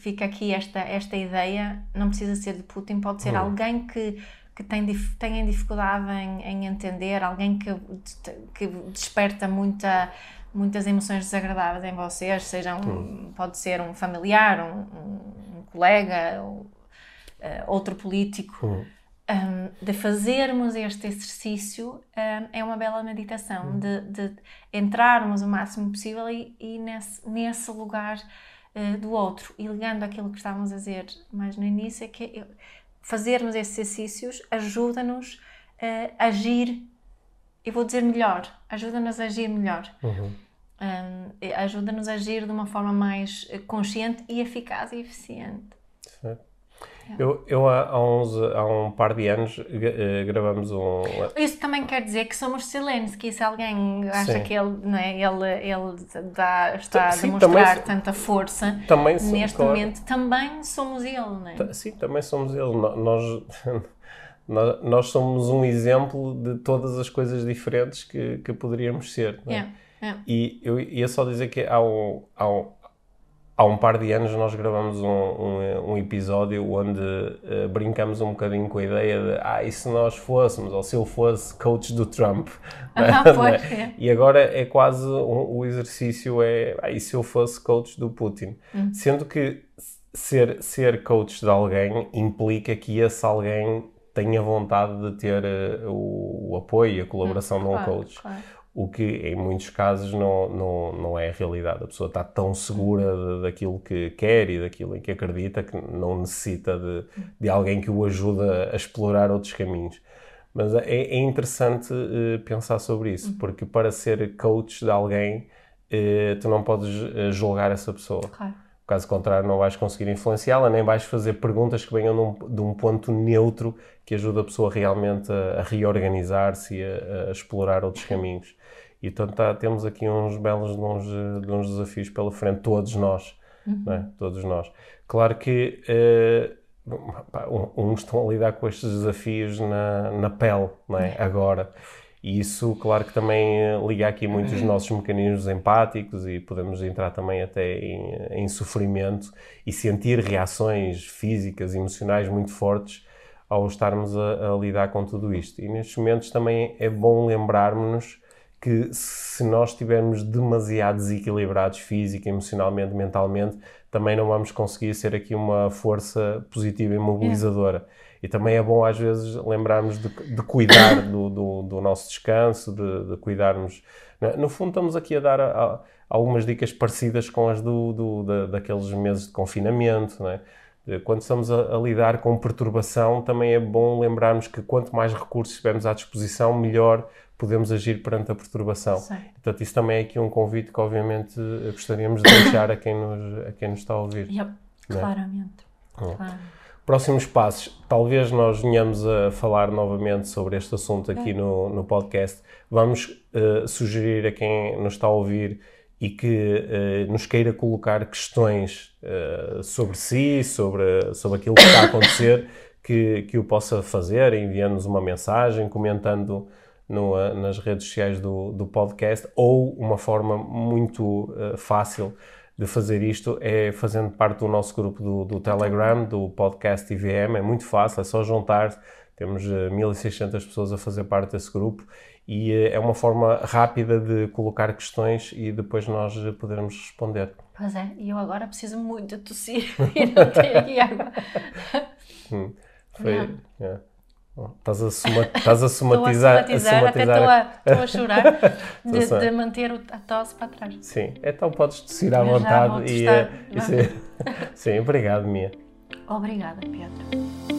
fica aqui esta, esta ideia, não precisa ser de Putin, pode ser alguém que, que tem, tenha dificuldade em, em entender, alguém que, que desperta muita, muitas emoções desagradáveis em vocês, seja um, pode ser um familiar, um, um- colega, ou, eh, outro político. Um, de fazermos este exercício um, é uma bela meditação, de, de entrarmos o máximo possível e, e nesse, nesse lugar uh, do outro. E ligando aquilo que estávamos a dizer mais no início, é que fazermos esses exercícios ajuda-nos a agir, eu vou dizer melhor, ajuda-nos a agir melhor. Uhum. Um, e ajuda-nos a agir de uma forma mais eh, consciente e eficaz e eficiente. Certo. Eu, eu há, há uns, há um par de anos eh, gravamos um. Isso também quer dizer que somos Zelensky, se alguém acha Sim. que ele, não é, ele, ele dá, está a Sim, demonstrar também so- tanta força Também neste claro. momento, também somos ele, não é? Sim, também somos ele. Nós, [laughs] nós, nós somos um exemplo de todas as coisas diferentes que, que poderíamos ser. não é? Yeah, yeah. E eu ia só dizer que há um, há um, há um par de anos nós gravamos um, um, um episódio onde eh, brincamos um bocadinho com a ideia de ah, e se nós fôssemos, ou se eu fosse coach do Trump? [laughs] Ah, pois, é? E agora é quase um- o exercício é ah, e se eu fosse coach do Putin? Hum. Sendo que ser, ser coach de alguém implica que esse alguém tenha vontade de ter eh, o, o apoio e a colaboração de um Claro, coach claro. O que em muitos casos não, não, não é a realidade. A pessoa está tão segura de- daquilo que quer e daquilo em que acredita que não necessita de, de alguém que o ajude a explorar outros caminhos. Mas é, é interessante eh, pensar sobre isso, porque para ser coach de alguém, eh, tu não podes eh, julgar essa pessoa. Claro. Caso contrário, não vais conseguir influenciá-la, nem vais fazer perguntas que venham num- de um ponto neutro que ajude a pessoa realmente a, a reorganizar-se e a, a explorar outros caminhos. E portanto tá- temos aqui uns belos de uns, de uns desafios pela frente, todos nós. não é? Todos nós. Claro que pá, um- uns estão a lidar com estes desafios na, na pele, não é? agora. E isso, claro que também eh, liga aqui muito os nossos mecanismos empáticos e podemos entrar também até em, em sofrimento e sentir reações físicas, emocionais muito fortes ao estarmos a, a, lidar com tudo isto. E nestes momentos também é bom lembrarmos que se nós estivermos demasiado desequilibrados física, emocionalmente, mentalmente, também não vamos conseguir ser aqui uma força positiva e mobilizadora. É. E também é bom às vezes lembrarmos de, de cuidar do, do, do, nosso descanso, de, de cuidarmos. É? No fundo, estamos aqui a dar a, a, algumas dicas parecidas com as do, do da, daqueles meses de confinamento. É? Quando estamos a, a, lidar com perturbação, também é bom lembrarmos que quanto mais recursos tivermos à disposição, melhor podemos agir perante a perturbação. Sim. Portanto, isso também é aqui um convite que, obviamente, gostaríamos de deixar a quem nos, a quem nos está a ouvir. Yep, é? claramente. Hum. Próximos passos, talvez nós venhamos a falar novamente sobre este assunto aqui no, no podcast. Vamos uh, sugerir a quem nos está a ouvir e que uh, nos queira colocar questões uh, sobre si, sobre, sobre aquilo que está a acontecer, que, que o possa fazer, enviando-nos uma mensagem, comentando no, nas redes sociais do, do podcast, ou uma forma muito fácil de fazer isto é fazendo parte do nosso grupo do, do Telegram, do podcast IVM. É muito fácil, é só juntar. Temos 1.600 eh, pessoas a fazer parte desse grupo e eh, é uma forma rápida de colocar questões e depois nós podermos responder. Pois é, e eu agora preciso muito tossir [laughs] e não tenho aqui água. hum, foi, é. Estás a, soma, estás a somatizar. Estou a somatizar, a somatizar até estou a, estou a chorar [laughs] de, de, manter a tosse para trás. Sim, então podes tossir à vontade. e, e, sim, [laughs] sim, obrigado, Mia. Obrigada, Pedro.